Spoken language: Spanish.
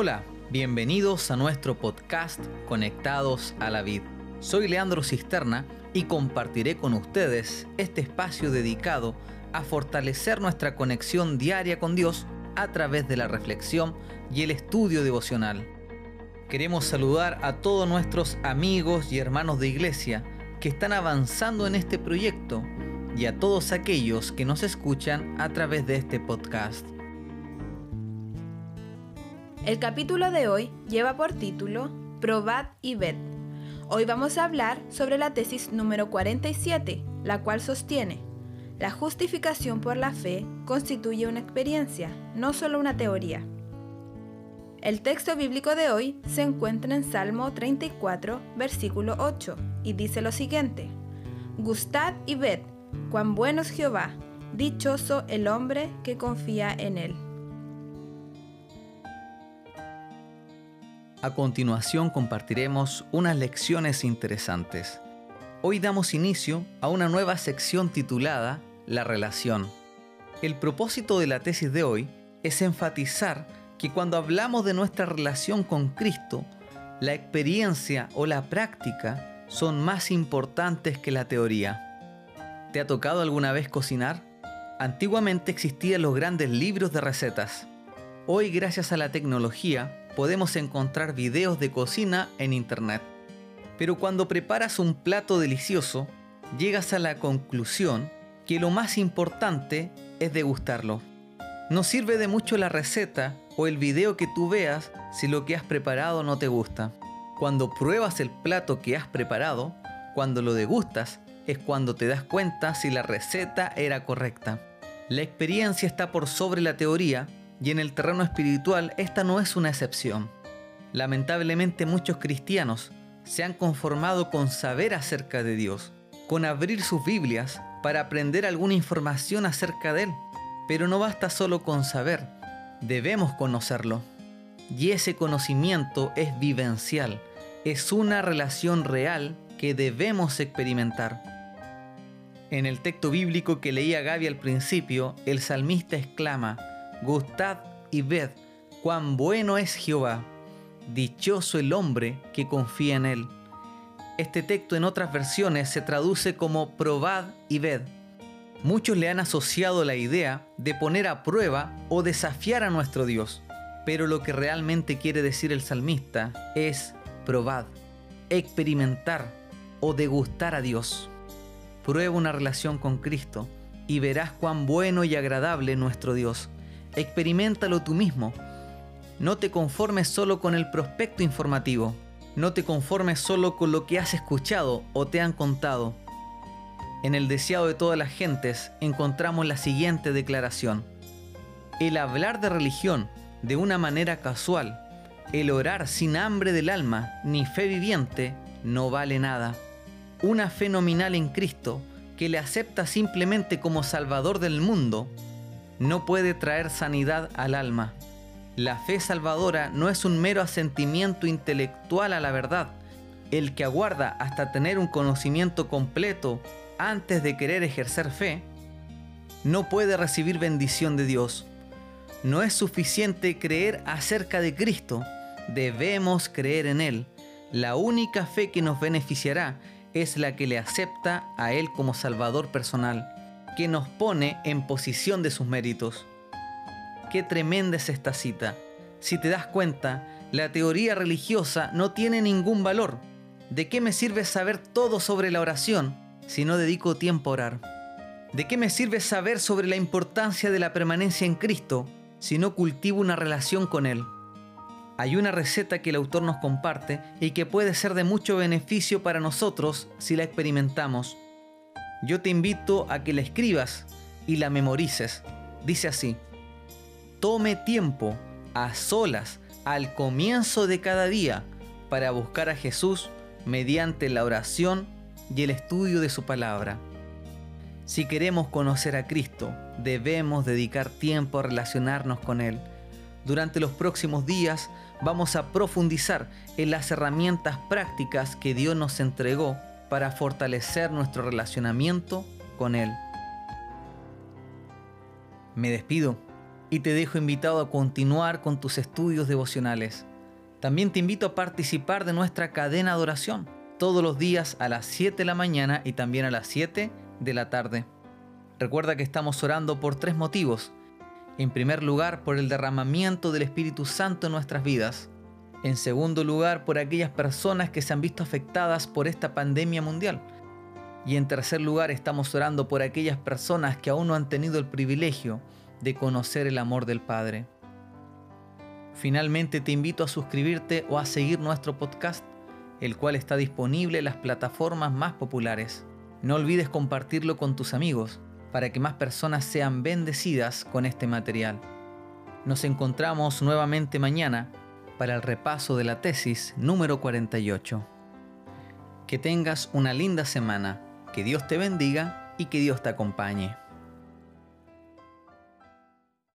Hola, bienvenidos a nuestro podcast Conectados a la Vid. Soy Leandro Cisterna y compartiré con ustedes este espacio dedicado a fortalecer nuestra conexión diaria con Dios a través de la reflexión y el estudio devocional. Queremos saludar a todos nuestros amigos y hermanos de iglesia que están avanzando en este proyecto y a todos aquellos que nos escuchan a través de este podcast. El capítulo de hoy lleva por título Probad y ved. Hoy vamos a hablar sobre la tesis número 47, la cual sostiene, la justificación por la fe constituye una experiencia, no solo una teoría. El texto bíblico de hoy se encuentra en Salmo 34, versículo 8, y dice lo siguiente, Gustad y ved, cuán bueno es Jehová, dichoso el hombre que confía en él. A continuación compartiremos unas lecciones interesantes. Hoy damos inicio a una nueva sección titulada La relación. El propósito de la tesis de hoy es enfatizar que cuando hablamos de nuestra relación con Cristo, la experiencia o la práctica son más importantes que la teoría. ¿Te ha tocado alguna vez cocinar? Antiguamente existían los grandes libros de recetas. Hoy, gracias a la tecnología, podemos encontrar videos de cocina en internet. Pero cuando preparas un plato delicioso, llegas a la conclusión que lo más importante es degustarlo. No sirve de mucho la receta o el video que tú veas si lo que has preparado no te gusta. Cuando pruebas el plato que has preparado, cuando lo degustas, es cuando te das cuenta si la receta era correcta. La experiencia está por sobre la teoría y en el terreno espiritual esta no es una excepción. Lamentablemente muchos cristianos se han conformado con saber acerca de Dios, con abrir sus Biblias para aprender alguna información acerca de Él. Pero no basta solo con saber, debemos conocerlo. Y ese conocimiento es vivencial, es una relación real que debemos experimentar. En el texto bíblico que leía Gaby al principio, el salmista exclama, Gustad y ved cuán bueno es Jehová, dichoso el hombre que confía en él. Este texto en otras versiones se traduce como probad y ved. Muchos le han asociado la idea de poner a prueba o desafiar a nuestro Dios, pero lo que realmente quiere decir el salmista es probad, experimentar o degustar a Dios. Prueba una relación con Cristo y verás cuán bueno y agradable nuestro Dios experimentalo tú mismo. No te conformes solo con el prospecto informativo. No te conformes solo con lo que has escuchado o te han contado. En el deseado de todas las gentes encontramos la siguiente declaración. El hablar de religión de una manera casual, el orar sin hambre del alma ni fe viviente, no vale nada. Una fe nominal en Cristo que le acepta simplemente como Salvador del mundo no puede traer sanidad al alma. La fe salvadora no es un mero asentimiento intelectual a la verdad. El que aguarda hasta tener un conocimiento completo antes de querer ejercer fe, no puede recibir bendición de Dios. No es suficiente creer acerca de Cristo, debemos creer en Él. La única fe que nos beneficiará es la que le acepta a Él como Salvador personal que nos pone en posición de sus méritos. Qué tremenda es esta cita. Si te das cuenta, la teoría religiosa no tiene ningún valor. ¿De qué me sirve saber todo sobre la oración si no dedico tiempo a orar? ¿De qué me sirve saber sobre la importancia de la permanencia en Cristo si no cultivo una relación con Él? Hay una receta que el autor nos comparte y que puede ser de mucho beneficio para nosotros si la experimentamos yo te invito a que la escribas y la memorices. Dice así, tome tiempo a solas al comienzo de cada día para buscar a Jesús mediante la oración y el estudio de su palabra. Si queremos conocer a Cristo, debemos dedicar tiempo a relacionarnos con Él. Durante los próximos días vamos a profundizar en las herramientas prácticas que Dios nos entregó para fortalecer nuestro relacionamiento con Él. Me despido. y te dejo invitado a continuar con tus estudios devocionales. También te invito a participar de nuestra cadena de oración todos los días a las 7 de la mañana y también a las 7 de la tarde. Recuerda que estamos orando por tres motivos. En primer lugar, por el derramamiento del Espíritu Santo en nuestras vidas. En segundo lugar, por aquellas personas que se han visto afectadas por esta pandemia mundial. Y en tercer lugar, estamos orando por aquellas personas que aún no han tenido el privilegio de conocer el amor del Padre. Finalmente te invito a suscribirte o a seguir nuestro podcast, el cual está disponible en las plataformas más populares. No olvides compartirlo con tus amigos para que más personas sean bendecidas con este material. Nos encontramos nuevamente mañana para el repaso de la tesis número 48. Que tengas una linda semana, que Dios te bendiga y que Dios te acompañe.